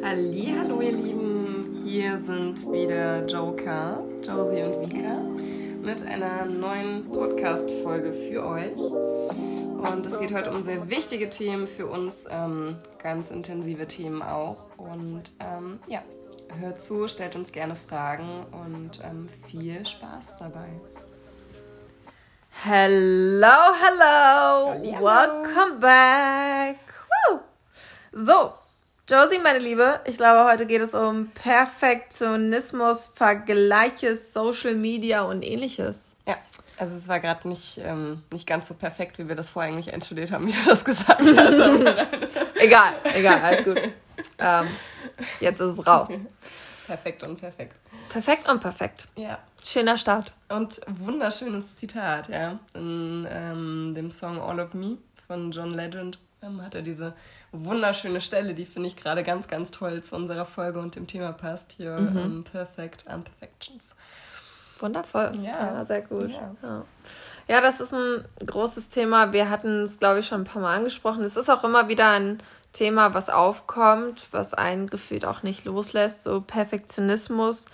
Hallo ihr Lieben, hier sind wieder Joker, Josie und Vika mit einer neuen Podcast-Folge für euch. Und es geht heute um sehr wichtige Themen für uns, ähm, ganz intensive Themen auch. Und ähm, ja, hört zu, stellt uns gerne Fragen und ähm, viel Spaß dabei. Hello, hello, welcome back. Woo. So, Josie, meine Liebe, ich glaube, heute geht es um Perfektionismus, Vergleiche, Social Media und ähnliches. Ja, also es war gerade nicht, ähm, nicht ganz so perfekt, wie wir das vorher eigentlich einstudiert haben, wie du das gesagt hast. egal, egal, alles gut. Ähm, jetzt ist es raus. Perfekt und perfekt. Perfekt und perfekt. Ja. Schöner Start. Und wunderschönes Zitat, ja. In ähm, dem Song All of Me von John Legend ähm, hat er diese wunderschöne Stelle, die finde ich gerade ganz, ganz toll zu unserer Folge und dem Thema passt hier. Mhm. Um, ähm, Perfect Imperfections. Wundervoll. Ja, ja sehr gut. Ja. ja. Ja. das ist ein großes Thema. Wir hatten es, glaube ich, schon ein paar Mal angesprochen. Es ist auch immer wieder ein Thema, was aufkommt, was einen gefühlt auch nicht loslässt. So Perfektionismus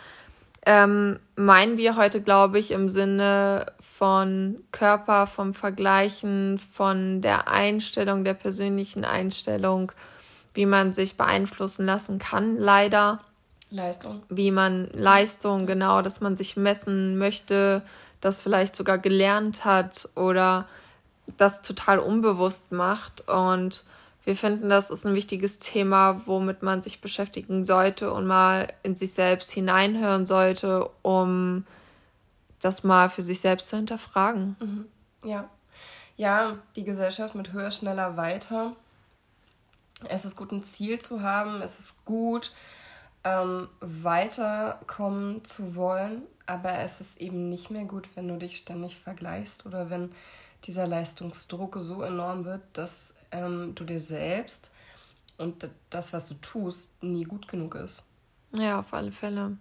ähm, meinen wir heute, glaube ich, im Sinne von Körper, vom Vergleichen, von der Einstellung, der persönlichen Einstellung, wie man sich beeinflussen lassen kann, leider. Leistung. Wie man Leistung, genau, dass man sich messen möchte, das vielleicht sogar gelernt hat oder das total unbewusst macht. Und wir finden, das ist ein wichtiges Thema, womit man sich beschäftigen sollte und mal in sich selbst hineinhören sollte, um das mal für sich selbst zu hinterfragen. Mhm. Ja. Ja, die Gesellschaft mit höher, schneller, weiter. Es ist gut, ein Ziel zu haben. Es ist gut, ähm, weiterkommen zu wollen. Aber es ist eben nicht mehr gut, wenn du dich ständig vergleichst oder wenn dieser Leistungsdruck so enorm wird, dass ähm, du dir selbst und das, was du tust, nie gut genug ist. Ja, auf alle Fälle.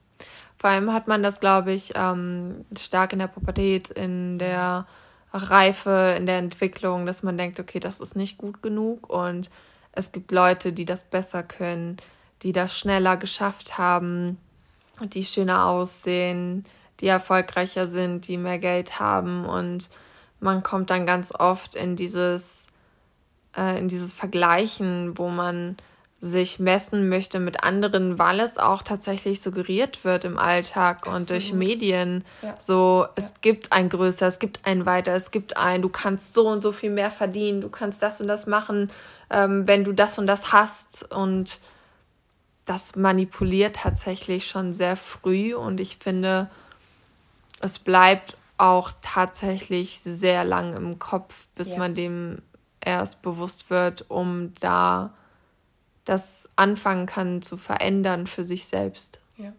Vor allem hat man das, glaube ich, ähm, stark in der Pubertät, in der Reife, in der Entwicklung, dass man denkt, okay, das ist nicht gut genug und es gibt Leute, die das besser können, die das schneller geschafft haben, die schöner aussehen, die erfolgreicher sind, die mehr Geld haben und man kommt dann ganz oft in dieses äh, in dieses Vergleichen, wo man sich messen möchte mit anderen, weil es auch tatsächlich suggeriert wird im Alltag Absolut. und durch Medien. Ja. So, es ja. gibt ein größer, es gibt ein weiter, es gibt ein, du kannst so und so viel mehr verdienen, du kannst das und das machen, ähm, wenn du das und das hast. Und das manipuliert tatsächlich schon sehr früh und ich finde, es bleibt auch tatsächlich sehr lang im Kopf, bis ja. man dem erst bewusst wird, um da das anfangen kann zu verändern für sich selbst. Ja.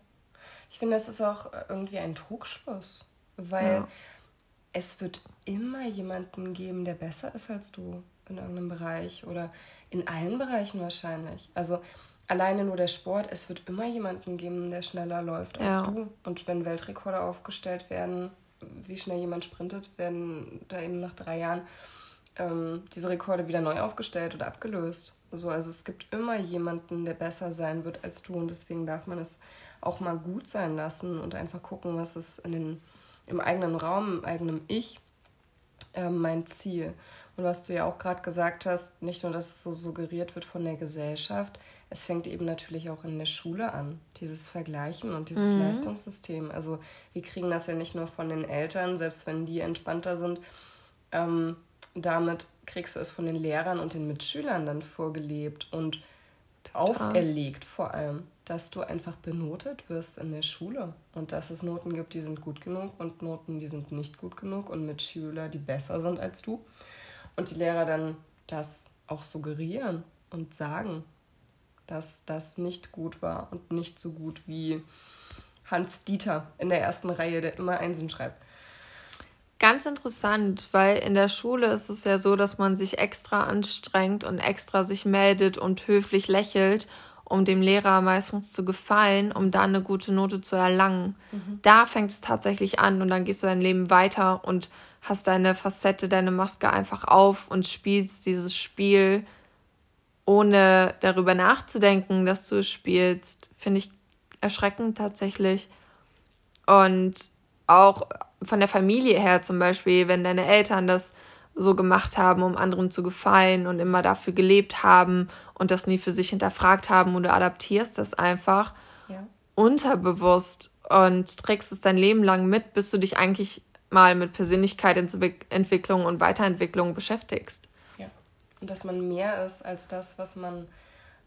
Ich finde, es ist auch irgendwie ein Trugschluss, weil ja. es wird immer jemanden geben, der besser ist als du in irgendeinem Bereich oder in allen Bereichen wahrscheinlich. Also alleine nur der Sport, es wird immer jemanden geben, der schneller läuft als ja. du. Und wenn Weltrekorde aufgestellt werden, wie schnell jemand sprintet, werden da eben nach drei Jahren ähm, diese Rekorde wieder neu aufgestellt oder abgelöst. So, also es gibt immer jemanden, der besser sein wird als du und deswegen darf man es auch mal gut sein lassen und einfach gucken, was ist in den, im eigenen Raum, im eigenen Ich äh, mein Ziel. Und was du ja auch gerade gesagt hast, nicht nur, dass es so suggeriert wird von der Gesellschaft, es fängt eben natürlich auch in der Schule an, dieses Vergleichen und dieses mhm. Leistungssystem. Also wir kriegen das ja nicht nur von den Eltern, selbst wenn die entspannter sind, ähm, damit kriegst du es von den Lehrern und den Mitschülern dann vorgelebt und Total. auferlegt vor allem, dass du einfach benotet wirst in der Schule und dass es Noten gibt, die sind gut genug und Noten, die sind nicht gut genug und Mitschüler, die besser sind als du. Und die Lehrer dann das auch suggerieren und sagen, dass das nicht gut war und nicht so gut wie Hans Dieter in der ersten Reihe, der immer Einsen schreibt. Ganz interessant, weil in der Schule ist es ja so, dass man sich extra anstrengt und extra sich meldet und höflich lächelt, um dem Lehrer meistens zu gefallen, um dann eine gute Note zu erlangen. Mhm. Da fängt es tatsächlich an und dann gehst du dein Leben weiter und hast deine Facette, deine Maske einfach auf und spielst dieses Spiel ohne darüber nachzudenken, dass du es spielst, finde ich erschreckend tatsächlich. Und auch von der Familie her zum Beispiel, wenn deine Eltern das so gemacht haben, um anderen zu gefallen und immer dafür gelebt haben und das nie für sich hinterfragt haben und du adaptierst das einfach ja. unterbewusst und trägst es dein Leben lang mit, bis du dich eigentlich mal mit Persönlichkeitsentwicklung und Weiterentwicklung beschäftigst. Ja, und dass man mehr ist als das, was man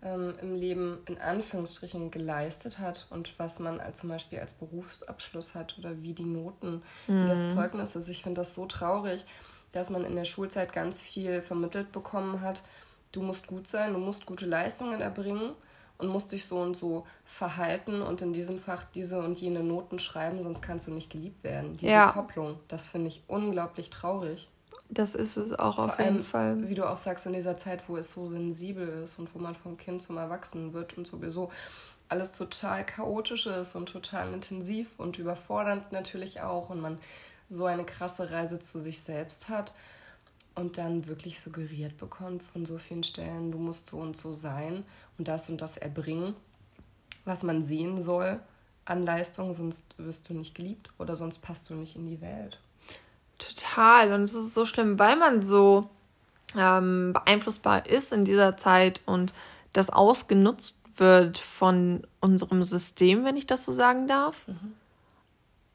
ähm, im Leben in Anführungsstrichen geleistet hat und was man als, zum Beispiel als Berufsabschluss hat oder wie die Noten, mhm. wie das mhm. Zeugnis ist. Ich finde das so traurig, dass man in der Schulzeit ganz viel vermittelt bekommen hat. Du musst gut sein, du musst gute Leistungen erbringen und musst dich so und so verhalten und in diesem Fach diese und jene Noten schreiben, sonst kannst du nicht geliebt werden. Diese ja. Kopplung, das finde ich unglaublich traurig. Das ist es auch auf jeden Fall. Wie du auch sagst, in dieser Zeit, wo es so sensibel ist und wo man vom Kind zum Erwachsenen wird und sowieso alles total chaotisch ist und total intensiv und überfordernd natürlich auch und man so eine krasse Reise zu sich selbst hat und dann wirklich suggeriert bekommt von so vielen Stellen, du musst so und so sein und das und das erbringen, was man sehen soll an Leistung, sonst wirst du nicht geliebt oder sonst passt du nicht in die Welt. Total. Und es ist so schlimm, weil man so ähm, beeinflussbar ist in dieser Zeit und das ausgenutzt wird von unserem System, wenn ich das so sagen darf. Mhm.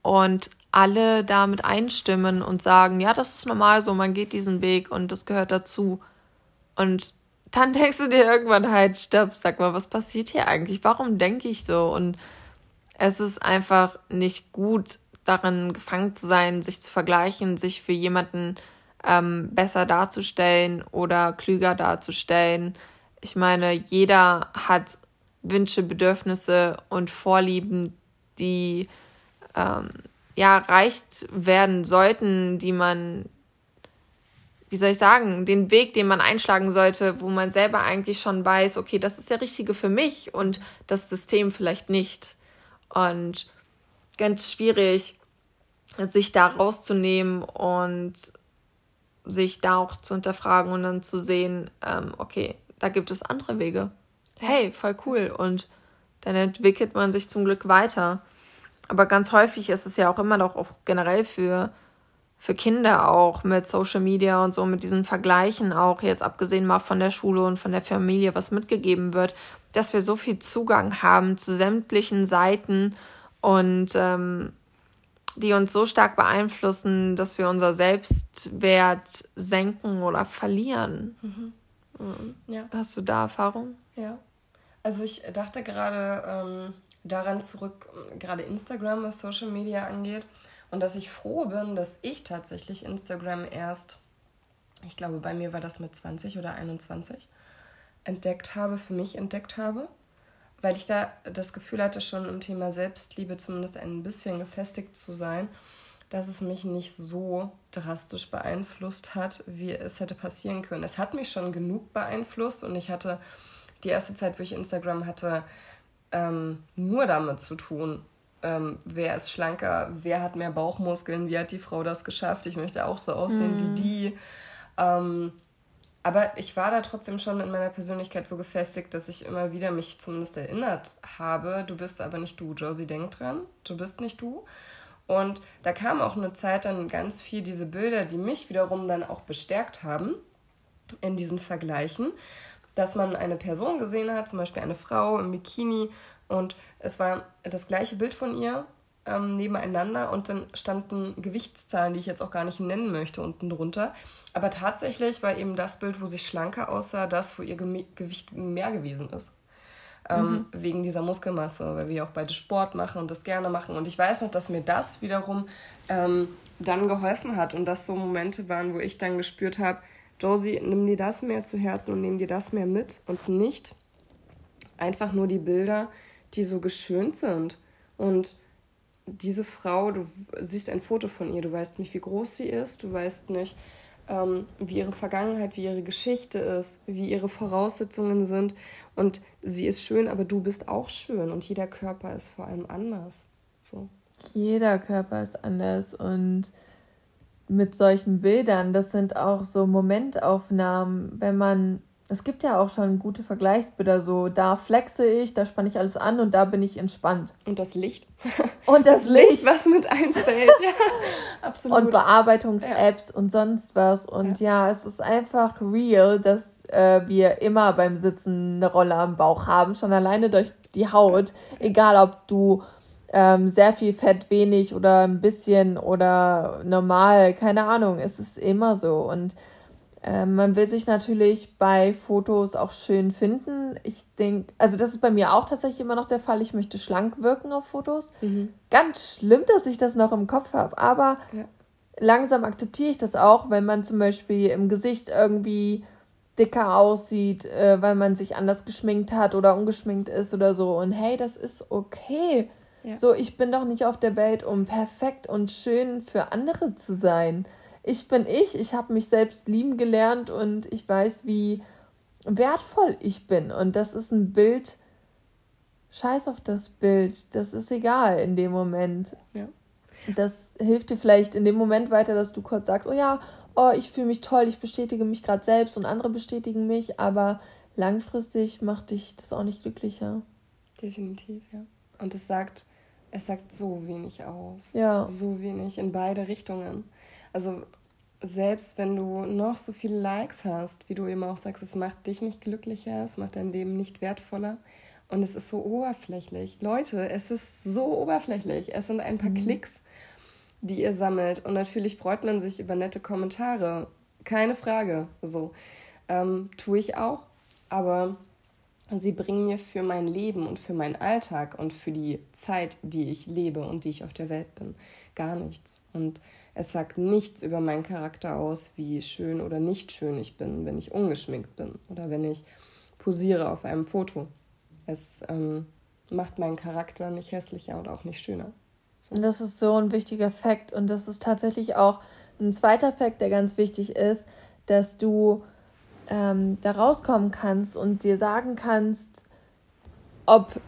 Und alle damit einstimmen und sagen, ja, das ist normal so, man geht diesen Weg und das gehört dazu. Und dann denkst du dir irgendwann halt, stopp, sag mal, was passiert hier eigentlich? Warum denke ich so? Und es ist einfach nicht gut, darin gefangen zu sein, sich zu vergleichen, sich für jemanden ähm, besser darzustellen oder klüger darzustellen. Ich meine, jeder hat Wünsche, Bedürfnisse und Vorlieben, die ähm, ja erreicht werden sollten, die man, wie soll ich sagen, den Weg, den man einschlagen sollte, wo man selber eigentlich schon weiß, okay, das ist der richtige für mich und das System vielleicht nicht. Und ganz schwierig, sich da rauszunehmen und sich da auch zu hinterfragen und dann zu sehen, ähm, okay, da gibt es andere Wege. Hey, voll cool. Und dann entwickelt man sich zum Glück weiter. Aber ganz häufig ist es ja auch immer noch auch generell für, für Kinder auch mit Social Media und so, mit diesen Vergleichen auch, jetzt abgesehen mal von der Schule und von der Familie, was mitgegeben wird, dass wir so viel Zugang haben zu sämtlichen Seiten und ähm, die uns so stark beeinflussen, dass wir unser Selbstwert senken oder verlieren. Mhm. Mhm. Ja. Hast du da Erfahrung? Ja. Also ich dachte gerade ähm, daran zurück, gerade Instagram, was Social Media angeht, und dass ich froh bin, dass ich tatsächlich Instagram erst, ich glaube, bei mir war das mit 20 oder 21, entdeckt habe, für mich entdeckt habe weil ich da das Gefühl hatte, schon im Thema Selbstliebe zumindest ein bisschen gefestigt zu sein, dass es mich nicht so drastisch beeinflusst hat, wie es hätte passieren können. Es hat mich schon genug beeinflusst und ich hatte die erste Zeit, wo ich Instagram hatte, ähm, nur damit zu tun, ähm, wer ist schlanker, wer hat mehr Bauchmuskeln, wie hat die Frau das geschafft, ich möchte auch so aussehen mhm. wie die. Ähm, aber ich war da trotzdem schon in meiner Persönlichkeit so gefestigt, dass ich immer wieder mich zumindest erinnert habe, du bist aber nicht du, Josie, denk dran, du bist nicht du. Und da kam auch eine Zeit dann ganz viel diese Bilder, die mich wiederum dann auch bestärkt haben in diesen Vergleichen, dass man eine Person gesehen hat, zum Beispiel eine Frau im Bikini und es war das gleiche Bild von ihr ähm, nebeneinander und dann standen Gewichtszahlen, die ich jetzt auch gar nicht nennen möchte, unten drunter. Aber tatsächlich war eben das Bild, wo sie schlanker aussah, das, wo ihr Ge Gewicht mehr gewesen ist. Ähm, mhm. Wegen dieser Muskelmasse, weil wir auch beide Sport machen und das gerne machen. Und ich weiß noch, dass mir das wiederum ähm, dann geholfen hat und das so Momente waren, wo ich dann gespürt habe, Josie, nimm dir das mehr zu Herzen und nimm dir das mehr mit und nicht einfach nur die Bilder, die so geschönt sind. Und diese Frau, du siehst ein Foto von ihr, du weißt nicht, wie groß sie ist, du weißt nicht, ähm, wie ihre Vergangenheit, wie ihre Geschichte ist, wie ihre Voraussetzungen sind. Und sie ist schön, aber du bist auch schön und jeder Körper ist vor allem anders. So. Jeder Körper ist anders und mit solchen Bildern, das sind auch so Momentaufnahmen, wenn man es gibt ja auch schon gute Vergleichsbilder, so da flexe ich, da spanne ich alles an und da bin ich entspannt. Und das Licht. Und das, das Licht. Licht. was mit einfällt, ja, absolut. Und Bearbeitungs-Apps ja. und sonst was. Und ja. ja. es ist einfach real, dass äh, wir immer beim Sitzen eine Rolle am Bauch haben, schon alleine durch die Haut. Egal, ob du ähm, sehr viel Fett, wenig oder ein bisschen oder normal, keine Ahnung, es ist immer so. Und man will sich natürlich bei Fotos auch schön finden. Ich denke, also das ist bei mir auch tatsächlich immer noch der Fall. Ich möchte schlank wirken auf Fotos. Mhm. Ganz schlimm, dass ich das noch im Kopf habe. Aber ja. langsam akzeptiere ich das auch, wenn man zum Beispiel im Gesicht irgendwie dicker aussieht, äh, weil man sich anders geschminkt hat oder ungeschminkt ist oder so. Und hey, das ist okay. Ja. So, ich bin doch nicht auf der Welt, um perfekt und schön für andere zu sein ich bin ich, ich habe mich selbst lieben gelernt und ich weiß, wie wertvoll ich bin. Und das ist ein Bild, scheiß auf das Bild, das ist egal in dem Moment. Ja. Das hilft dir vielleicht in dem Moment weiter, dass du kurz sagst, oh ja, oh, ich fühle mich toll, ich bestätige mich gerade selbst und andere bestätigen mich, aber langfristig macht dich das auch nicht glücklicher. Definitiv, ja. Und es sagt, es sagt so wenig aus. Ja. So wenig in beide Richtungen also selbst wenn du noch so viele Likes hast, wie du eben auch sagst, es macht dich nicht glücklicher, es macht dein Leben nicht wertvoller und es ist so oberflächlich. Leute, es ist so oberflächlich. Es sind ein paar mhm. Klicks, die ihr sammelt und natürlich freut man sich über nette Kommentare. Keine Frage. So ähm, tue ich auch, aber sie bringen mir für mein Leben und für meinen Alltag und für die Zeit, die ich lebe und die ich auf der Welt bin, gar nichts. Und es sagt nichts über meinen Charakter aus, wie schön oder nicht schön ich bin, wenn ich ungeschminkt bin oder wenn ich posiere auf einem Foto. Es ähm, macht meinen Charakter nicht hässlicher und auch nicht schöner. So. Das ist so ein wichtiger Fakt. Und das ist tatsächlich auch ein zweiter Fakt, der ganz wichtig ist, dass du ähm, da rauskommen kannst und dir sagen kannst, ob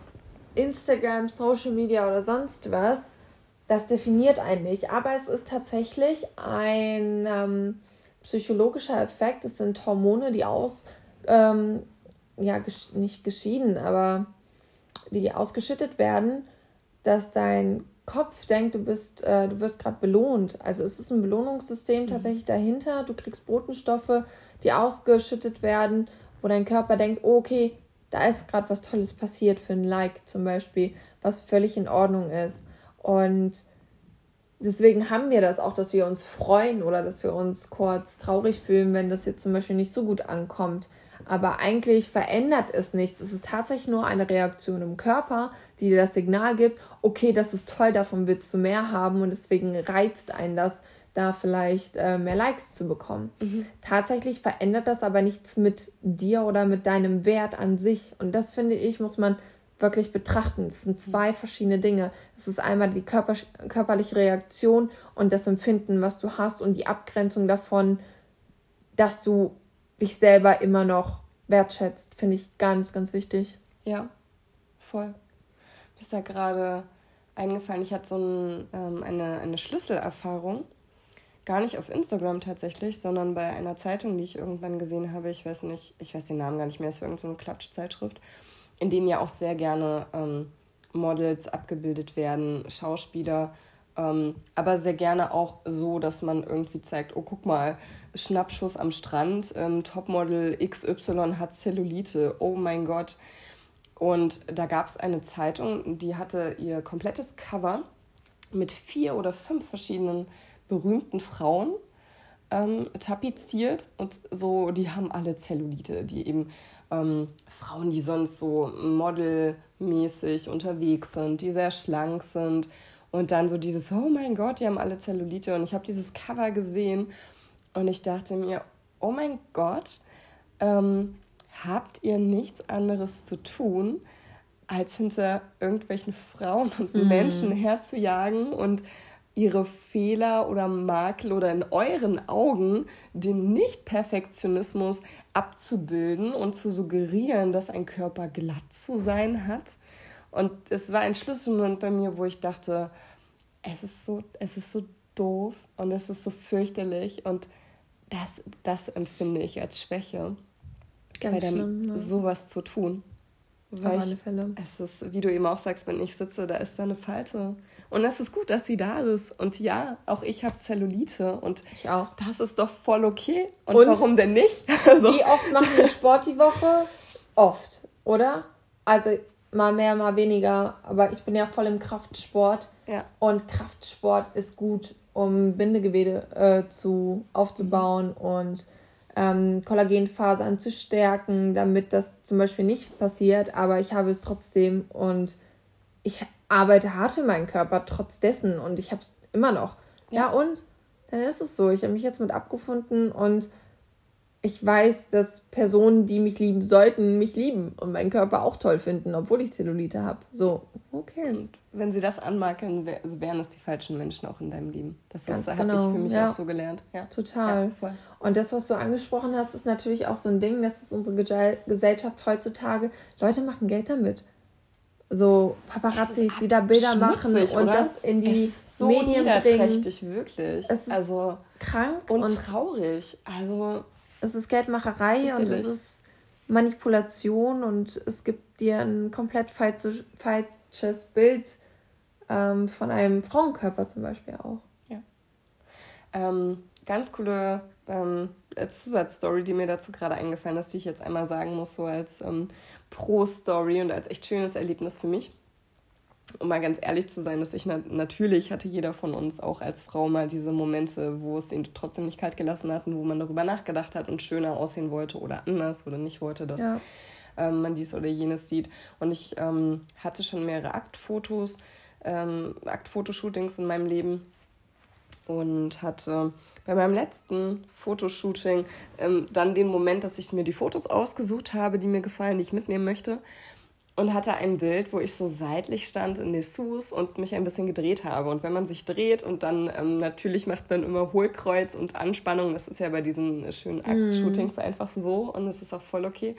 Instagram, Social Media oder sonst was das definiert einen nicht, aber es ist tatsächlich ein ähm, psychologischer Effekt. Es sind Hormone, die aus, ähm, ja, gesch nicht geschieden, aber die ausgeschüttet werden, dass dein Kopf denkt, du bist, äh, du wirst gerade belohnt. Also es ist ein Belohnungssystem mhm. tatsächlich dahinter. Du kriegst Botenstoffe, die ausgeschüttet werden, wo dein Körper denkt, oh, okay, da ist gerade was Tolles passiert für ein Like zum Beispiel, was völlig in Ordnung ist. Und deswegen haben wir das auch, dass wir uns freuen oder dass wir uns kurz traurig fühlen, wenn das jetzt zum Beispiel nicht so gut ankommt. Aber eigentlich verändert es nichts. Es ist tatsächlich nur eine Reaktion im Körper, die dir das Signal gibt, okay, das ist toll, davon willst du mehr haben und deswegen reizt einen das, da vielleicht äh, mehr Likes zu bekommen. Mhm. Tatsächlich verändert das aber nichts mit dir oder mit deinem Wert an sich. Und das finde ich, muss man wirklich betrachten. Das sind zwei verschiedene Dinge. Es ist einmal die Körper, körperliche Reaktion und das Empfinden, was du hast und die Abgrenzung davon, dass du dich selber immer noch wertschätzt, finde ich ganz, ganz wichtig. Ja, voll. Mir ist da gerade eingefallen, ich hatte so ein, ähm, eine, eine Schlüsselerfahrung. Gar nicht auf Instagram tatsächlich, sondern bei einer Zeitung, die ich irgendwann gesehen habe. Ich weiß nicht, ich weiß den Namen gar nicht mehr, es war irgendeine so Klatschzeitschrift in denen ja auch sehr gerne ähm, Models abgebildet werden, Schauspieler, ähm, aber sehr gerne auch so, dass man irgendwie zeigt, oh guck mal, Schnappschuss am Strand, ähm, Topmodel XY hat Zellulite, oh mein Gott. Und da gab es eine Zeitung, die hatte ihr komplettes Cover mit vier oder fünf verschiedenen berühmten Frauen ähm, tapeziert und so, die haben alle Zellulite, die eben ähm, Frauen, die sonst so modelmäßig unterwegs sind, die sehr schlank sind und dann so dieses, oh mein Gott, die haben alle Zellulite und ich habe dieses Cover gesehen und ich dachte mir, oh mein Gott, ähm, habt ihr nichts anderes zu tun, als hinter irgendwelchen Frauen und mhm. Menschen herzujagen und ihre Fehler oder Makel oder in euren Augen den Nicht-Perfektionismus abzubilden und zu suggerieren, dass ein Körper glatt zu sein hat. Und es war ein Schlüsselmoment bei mir, wo ich dachte, es ist so, es ist so doof und es ist so fürchterlich und das, das empfinde ich als Schwäche. Ganz bei dem ja. sowas zu tun. Weil Auf alle Fälle. Es ist, wie du eben auch sagst, wenn ich sitze, da ist da eine Falte. Und es ist gut, dass sie da ist. Und ja, auch ich habe Zellulite. Und ich auch. Das ist doch voll okay. Und, und warum denn nicht? Also. Wie oft machen wir Sport die Woche? Oft, oder? Also mal mehr, mal weniger. Aber ich bin ja voll im Kraftsport. Ja. Und Kraftsport ist gut, um Bindegewebe äh, zu, aufzubauen mhm. und ähm, Kollagenfasern zu stärken, damit das zum Beispiel nicht passiert. Aber ich habe es trotzdem und ich arbeite hart für meinen Körper trotz dessen und ich habe es immer noch. Ja. ja, und dann ist es so. Ich habe mich jetzt mit abgefunden und ich weiß, dass Personen, die mich lieben sollten, mich lieben und meinen Körper auch toll finden, obwohl ich Zellulite habe. So, who cares? Und wenn sie das anmarken, wären es die falschen Menschen auch in deinem Leben. Das, das habe genau. ich für mich ja. auch so gelernt. Ja. Total. Ja, und das, was du angesprochen hast, ist natürlich auch so ein Ding, das ist unsere Gesellschaft heutzutage. Leute machen Geld damit. So Paparazzi, die da Bilder machen und oder? das in die es ist so Medien bringen. wirklich. Es ist also krank und, und traurig. Also es ist Geldmacherei und es ist Manipulation und es gibt dir ein komplett falsches Bild ähm, von einem Frauenkörper zum Beispiel auch. Ja. Ähm, ganz coole ähm, Zusatzstory, die mir dazu gerade eingefallen ist, die ich jetzt einmal sagen muss, so als ähm, Pro-Story und als echt schönes Erlebnis für mich um mal ganz ehrlich zu sein, dass ich na natürlich hatte jeder von uns auch als Frau mal diese Momente, wo es ihn trotzdem nicht kalt gelassen hat und wo man darüber nachgedacht hat und schöner aussehen wollte oder anders oder nicht wollte, dass ja. ähm, man dies oder jenes sieht. Und ich ähm, hatte schon mehrere Aktfotos, ähm, Aktfotoshootings in meinem Leben und hatte bei meinem letzten Fotoshooting ähm, dann den Moment, dass ich mir die Fotos ausgesucht habe, die mir gefallen, die ich mitnehmen möchte und hatte ein Bild, wo ich so seitlich stand in Dessous und mich ein bisschen gedreht habe. Und wenn man sich dreht und dann ähm, natürlich macht man immer Hohlkreuz und Anspannung, das ist ja bei diesen schönen. Akt-Shootings mm. einfach so und das ist auch voll okay.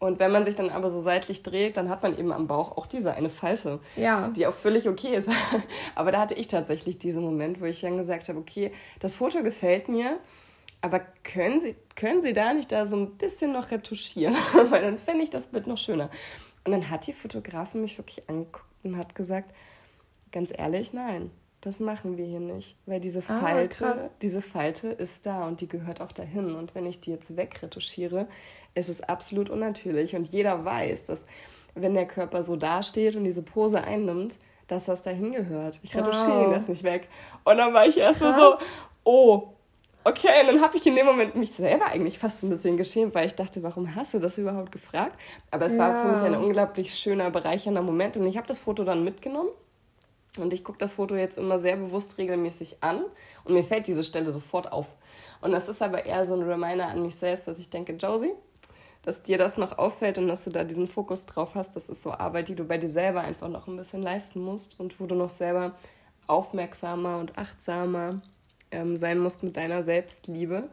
Und wenn man sich dann aber so seitlich dreht, dann hat man eben am Bauch auch diese eine Falte, ja. die auch völlig okay ist. aber da hatte ich tatsächlich diesen Moment, wo ich dann gesagt habe, okay, das Foto gefällt mir, aber können Sie, können Sie da nicht da so ein bisschen noch retuschieren? Weil dann fände ich das Bild noch schöner. Und dann hat die Fotografin mich wirklich angeguckt und hat gesagt, ganz ehrlich, nein, das machen wir hier nicht, weil diese ah, Falte, ah, diese Falte ist da und die gehört auch dahin. Und wenn ich die jetzt wegretuschiere, ist es absolut unnatürlich. Und jeder weiß, dass wenn der Körper so dasteht und diese Pose einnimmt, dass das dahin gehört. Ich retuschiere wow. das nicht weg. Und dann war ich erst so, oh, Okay, und dann habe ich in dem Moment mich selber eigentlich fast ein bisschen geschämt, weil ich dachte, warum hast du das überhaupt gefragt? Aber es ja. war für mich ein unglaublich schöner, bereichernder Moment und ich habe das Foto dann mitgenommen und ich gucke das Foto jetzt immer sehr bewusst regelmäßig an und mir fällt diese Stelle sofort auf. Und das ist aber eher so ein Reminder an mich selbst, dass ich denke, Josie, dass dir das noch auffällt und dass du da diesen Fokus drauf hast, das ist so Arbeit, die du bei dir selber einfach noch ein bisschen leisten musst und wo du noch selber aufmerksamer und achtsamer ähm, sein musst mit deiner Selbstliebe.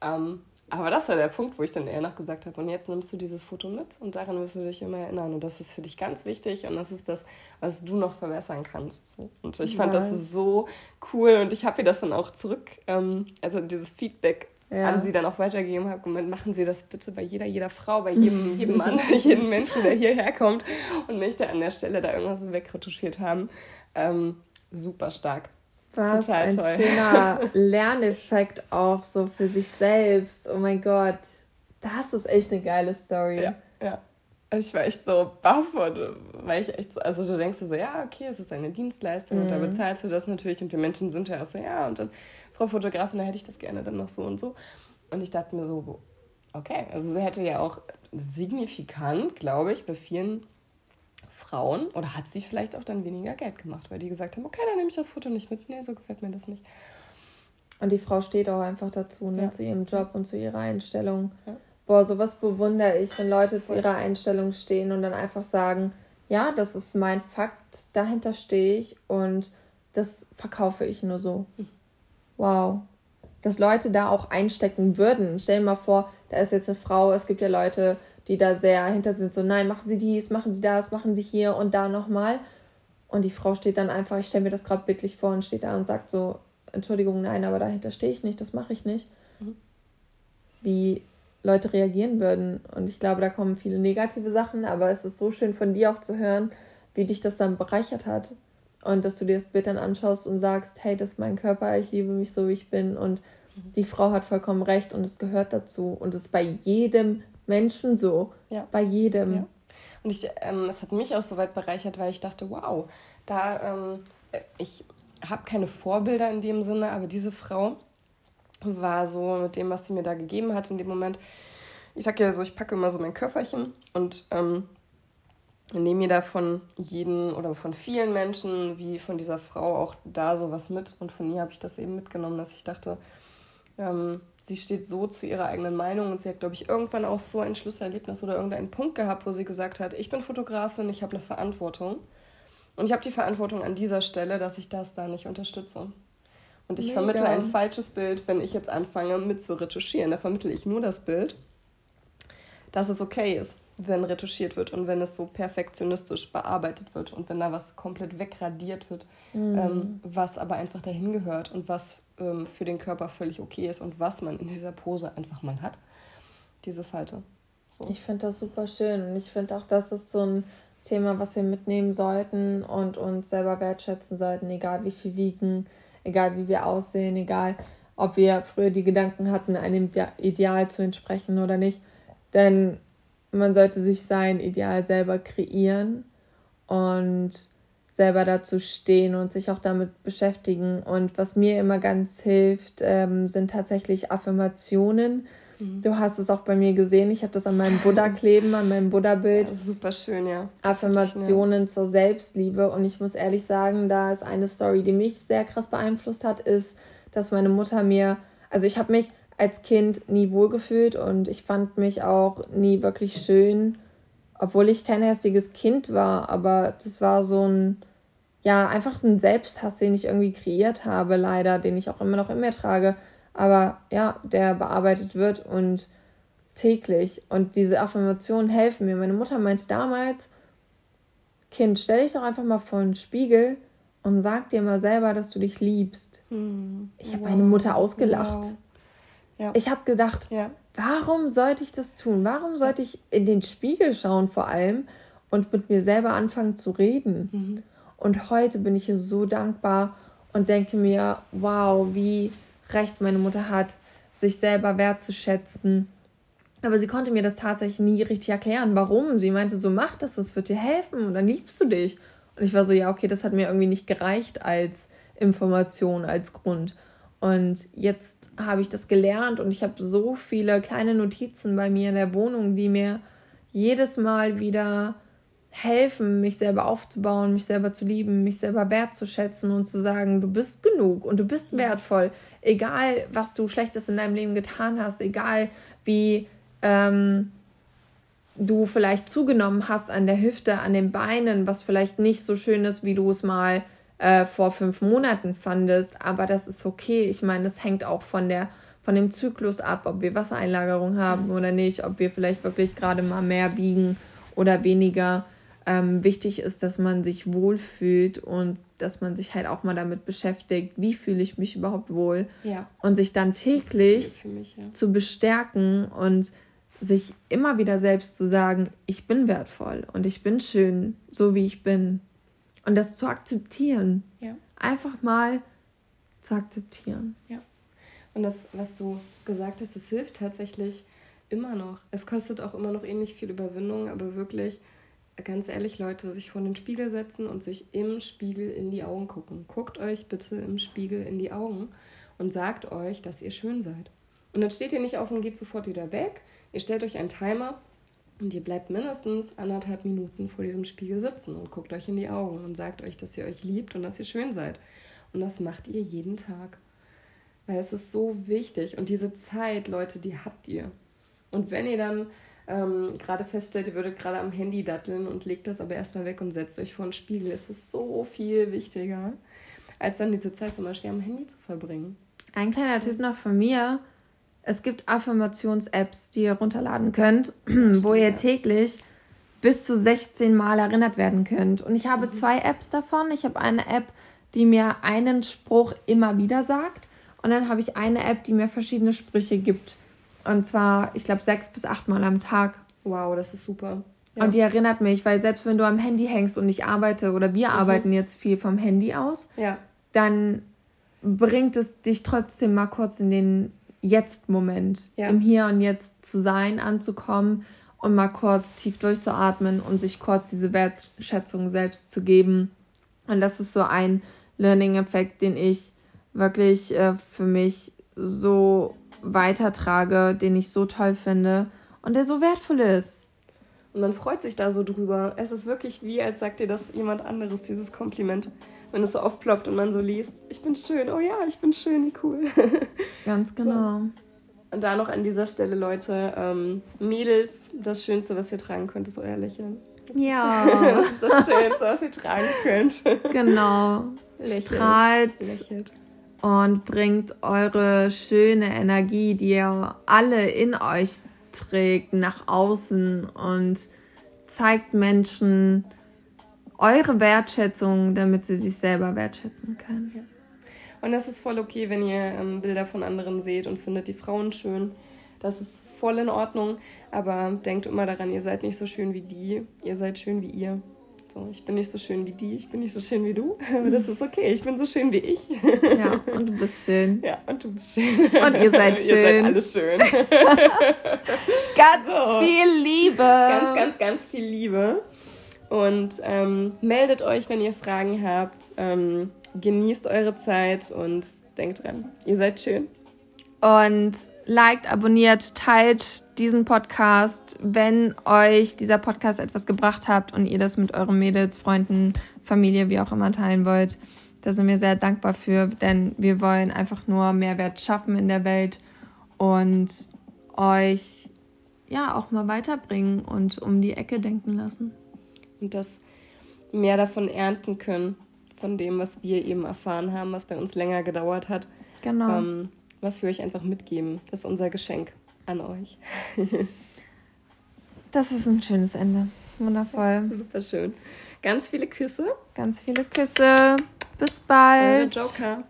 Ähm, aber das war der Punkt, wo ich dann eher noch gesagt habe, und jetzt nimmst du dieses Foto mit und daran wirst du dich immer erinnern. Und das ist für dich ganz wichtig und das ist das, was du noch verbessern kannst. Und ich fand das so cool und ich habe ihr das dann auch zurück, ähm, also dieses Feedback ja. an sie dann auch weitergegeben habe. Und machen Sie das bitte bei jeder, jeder Frau, bei jedem, jedem Mann, jedem Menschen, der hierher kommt und möchte an der Stelle da irgendwas wegretuschiert haben. Ähm, super stark. Was Total ein toll. schöner Lerneffekt auch so für sich selbst. Oh mein Gott, das ist echt eine geile Story. Ja, ja. Ich war echt so baff und weil ich echt so, also du denkst so, ja, okay, es ist eine Dienstleistung mhm. und da mhm. bezahlst du das natürlich und wir Menschen sind ja auch so, ja, und dann, Frau Fotografin, da hätte ich das gerne dann noch so und so. Und ich dachte mir so, okay, also sie hätte ja auch signifikant, glaube ich, bei vielen Frauen oder hat sie vielleicht auch dann weniger Geld gemacht, weil die gesagt haben, okay, dann nehme ich das Foto nicht mit. Nee, so gefällt mir das nicht. Und die Frau steht auch einfach dazu, ne, ja. zu ihrem Job und zu ihrer Einstellung. Ja. Boah, sowas bewundere ich, wenn Leute zu ihrer Einstellung stehen und dann einfach sagen, ja, das ist mein Fakt, dahinter stehe ich und das verkaufe ich nur so. Hm. Wow. Dass Leute da auch einstecken würden. Stell dir mal vor, da ist jetzt eine Frau, es gibt ja Leute, die da sehr hinter sind, so nein, machen Sie dies, machen Sie das, machen Sie hier und da nochmal. Und die Frau steht dann einfach, ich stelle mir das gerade bildlich vor und steht da und sagt so, Entschuldigung, nein, aber dahinter stehe ich nicht, das mache ich nicht. Mhm. Wie Leute reagieren würden. Und ich glaube, da kommen viele negative Sachen, aber es ist so schön von dir auch zu hören, wie dich das dann bereichert hat. Und dass du dir das Bild dann anschaust und sagst, hey, das ist mein Körper, ich liebe mich so, wie ich bin. Und mhm. die Frau hat vollkommen recht und es gehört dazu. Und es ist bei jedem Menschen so. Ja. Bei jedem. Ja. Und ich, ähm, es hat mich auch so weit bereichert, weil ich dachte, wow, da, ähm, ich habe keine Vorbilder in dem Sinne, aber diese Frau war so mit dem, was sie mir da gegeben hat in dem Moment. Ich sag ja so, ich packe immer so mein Köfferchen und ähm, nehme mir da von jedem oder von vielen Menschen, wie von dieser Frau, auch da sowas mit. Und von ihr habe ich das eben mitgenommen, dass ich dachte, ähm, sie steht so zu ihrer eigenen Meinung und sie hat, glaube ich, irgendwann auch so ein Schlüsselerlebnis oder irgendeinen Punkt gehabt, wo sie gesagt hat, ich bin Fotografin, ich habe eine Verantwortung. Und ich habe die Verantwortung an dieser Stelle, dass ich das da nicht unterstütze. Und ich Mega. vermittle ein falsches Bild, wenn ich jetzt anfange mit zu retuschieren. Da vermittle ich nur das Bild, dass es okay ist, wenn retuschiert wird und wenn es so perfektionistisch bearbeitet wird und wenn da was komplett wegradiert wird, mhm. ähm, was aber einfach dahin gehört und was ähm, für den Körper völlig okay ist und was man in dieser Pose einfach mal hat. Diese Falte. So. Ich finde das super schön und ich finde auch, das ist so ein Thema, was wir mitnehmen sollten und uns selber wertschätzen sollten, egal wie viel wiegen, egal wie wir aussehen, egal ob wir früher die Gedanken hatten, einem Ideal zu entsprechen oder nicht. Denn man sollte sich sein Ideal selber kreieren und selber dazu stehen und sich auch damit beschäftigen. Und was mir immer ganz hilft, ähm, sind tatsächlich Affirmationen Mhm. Du hast es auch bei mir gesehen. Ich habe das an meinem Buddha kleben, an meinem Buddha-Bild. Ja, super schön, ja. Affirmationen ja. zur Selbstliebe. Und ich muss ehrlich sagen, da ist eine Story, die mich sehr krass beeinflusst hat, ist, dass meine Mutter mir, also ich habe mich als Kind nie wohlgefühlt und ich fand mich auch nie wirklich schön, obwohl ich kein hässliches Kind war. Aber das war so ein, ja, einfach ein Selbsthass, den ich irgendwie kreiert habe, leider, den ich auch immer noch in mir trage aber ja, der bearbeitet wird und täglich. Und diese Affirmationen helfen mir. Meine Mutter meinte damals, Kind, stell dich doch einfach mal vor den Spiegel und sag dir mal selber, dass du dich liebst. Hm. Ich habe wow. meine Mutter ausgelacht. Wow. Ja. Ich habe gedacht, ja. warum sollte ich das tun? Warum sollte ich in den Spiegel schauen vor allem und mit mir selber anfangen zu reden? Mhm. Und heute bin ich ihr so dankbar und denke mir, wow, wie Recht meine Mutter hat, sich selber wertzuschätzen. Aber sie konnte mir das tatsächlich nie richtig erklären, warum. Sie meinte so, mach das, das wird dir helfen und dann liebst du dich. Und ich war so, ja, okay, das hat mir irgendwie nicht gereicht als Information, als Grund. Und jetzt habe ich das gelernt und ich habe so viele kleine Notizen bei mir in der Wohnung, die mir jedes Mal wieder helfen, mich selber aufzubauen, mich selber zu lieben, mich selber wertzuschätzen und zu sagen, du bist genug und du bist wertvoll. Egal, was du Schlechtes in deinem Leben getan hast, egal wie ähm, du vielleicht zugenommen hast an der Hüfte, an den Beinen, was vielleicht nicht so schön ist, wie du es mal äh, vor fünf Monaten fandest. Aber das ist okay. Ich meine, es hängt auch von der von dem Zyklus ab, ob wir Wassereinlagerung haben mhm. oder nicht, ob wir vielleicht wirklich gerade mal mehr biegen oder weniger ähm, wichtig ist, dass man sich wohlfühlt und dass man sich halt auch mal damit beschäftigt, wie fühle ich mich überhaupt wohl ja. und sich dann täglich mich, ja. zu bestärken und sich immer wieder selbst zu sagen, ich bin wertvoll und ich bin schön, so wie ich bin. Und das zu akzeptieren. Ja. Einfach mal zu akzeptieren. Ja. Und das, was du gesagt hast, das hilft tatsächlich immer noch. Es kostet auch immer noch ähnlich viel Überwindung, aber wirklich ganz ehrlich, Leute, sich vor den Spiegel setzen und sich im Spiegel in die Augen gucken. Guckt euch bitte im Spiegel in die Augen und sagt euch, dass ihr schön seid. Und dann steht ihr nicht auf und geht sofort wieder weg. Ihr stellt euch einen Timer und ihr bleibt mindestens anderthalb Minuten vor diesem Spiegel sitzen und guckt euch in die Augen und sagt euch, dass ihr euch liebt und dass ihr schön seid. Und das macht ihr jeden Tag. Weil es ist so wichtig. Und diese Zeit, Leute, die habt ihr. Und wenn ihr dann ähm, gerade feststellt, ihr würdet gerade am Handy datteln und legt das aber erstmal weg und setzt euch vor den Spiegel. Es ist so viel wichtiger, als dann diese Zeit zum Beispiel am Handy zu verbringen. Ein kleiner Tipp noch von mir. Es gibt Affirmations-Apps, die ihr runterladen könnt, wo ihr täglich bis zu 16 Mal erinnert werden könnt. Und ich habe mhm. zwei Apps davon. Ich habe eine App, die mir einen Spruch immer wieder sagt. Und dann habe ich eine App, die mir verschiedene Sprüche gibt. Und zwar, ich glaube, sechs bis acht Mal am Tag. Wow, das ist super. Ja. Und die erinnert mich, weil selbst wenn du am Handy hängst und ich arbeite oder wir mhm. arbeiten jetzt viel vom Handy aus, ja. dann bringt es dich trotzdem mal kurz in den Jetzt-Moment, ja. im Hier und Jetzt zu sein, anzukommen und mal kurz tief durchzuatmen und sich kurz diese Wertschätzung selbst zu geben. Und das ist so ein Learning-Effekt, den ich wirklich äh, für mich so weitertrage, den ich so toll finde und der so wertvoll ist. Und man freut sich da so drüber. Es ist wirklich wie, als sagt dir das jemand anderes, dieses Kompliment. Wenn es so aufploppt und man so liest, ich bin schön, oh ja, ich bin schön, wie cool. Ganz genau. So. Und da noch an dieser Stelle, Leute, ähm, Mädels, das Schönste, was ihr tragen könnt, ist euer Lächeln. Ja. das ist das Schönste, was ihr tragen könnt. Genau. Lächelt. Strahlt. Lächelt. Und bringt eure schöne Energie, die ihr alle in euch trägt, nach außen und zeigt Menschen eure Wertschätzung, damit sie sich selber wertschätzen können. Ja. Und das ist voll okay, wenn ihr ähm, Bilder von anderen seht und findet die Frauen schön. Das ist voll in Ordnung. Aber denkt immer daran, ihr seid nicht so schön wie die, ihr seid schön wie ihr. So, ich bin nicht so schön wie die, ich bin nicht so schön wie du, aber das ist okay, ich bin so schön wie ich. Ja, und du bist schön. Ja, und du bist schön. Und ihr seid schön. ihr seid alles schön. ganz so. viel Liebe. Ganz, ganz, ganz viel Liebe. Und ähm, meldet euch, wenn ihr Fragen habt. Ähm, genießt eure Zeit und denkt dran, ihr seid schön. Und liked, abonniert, teilt diesen Podcast, wenn euch dieser Podcast etwas gebracht hat und ihr das mit euren Mädels, Freunden, Familie, wie auch immer teilen wollt. Da sind wir sehr dankbar für, denn wir wollen einfach nur Mehrwert schaffen in der Welt und euch ja auch mal weiterbringen und um die Ecke denken lassen. Und das mehr davon ernten können von dem, was wir eben erfahren haben, was bei uns länger gedauert hat. Genau. Ähm, was wir euch einfach mitgeben. Das ist unser Geschenk an euch. das ist ein schönes Ende. Wundervoll. Super schön. Ganz viele Küsse. Ganz viele Küsse. Bis bald. Eure Joker.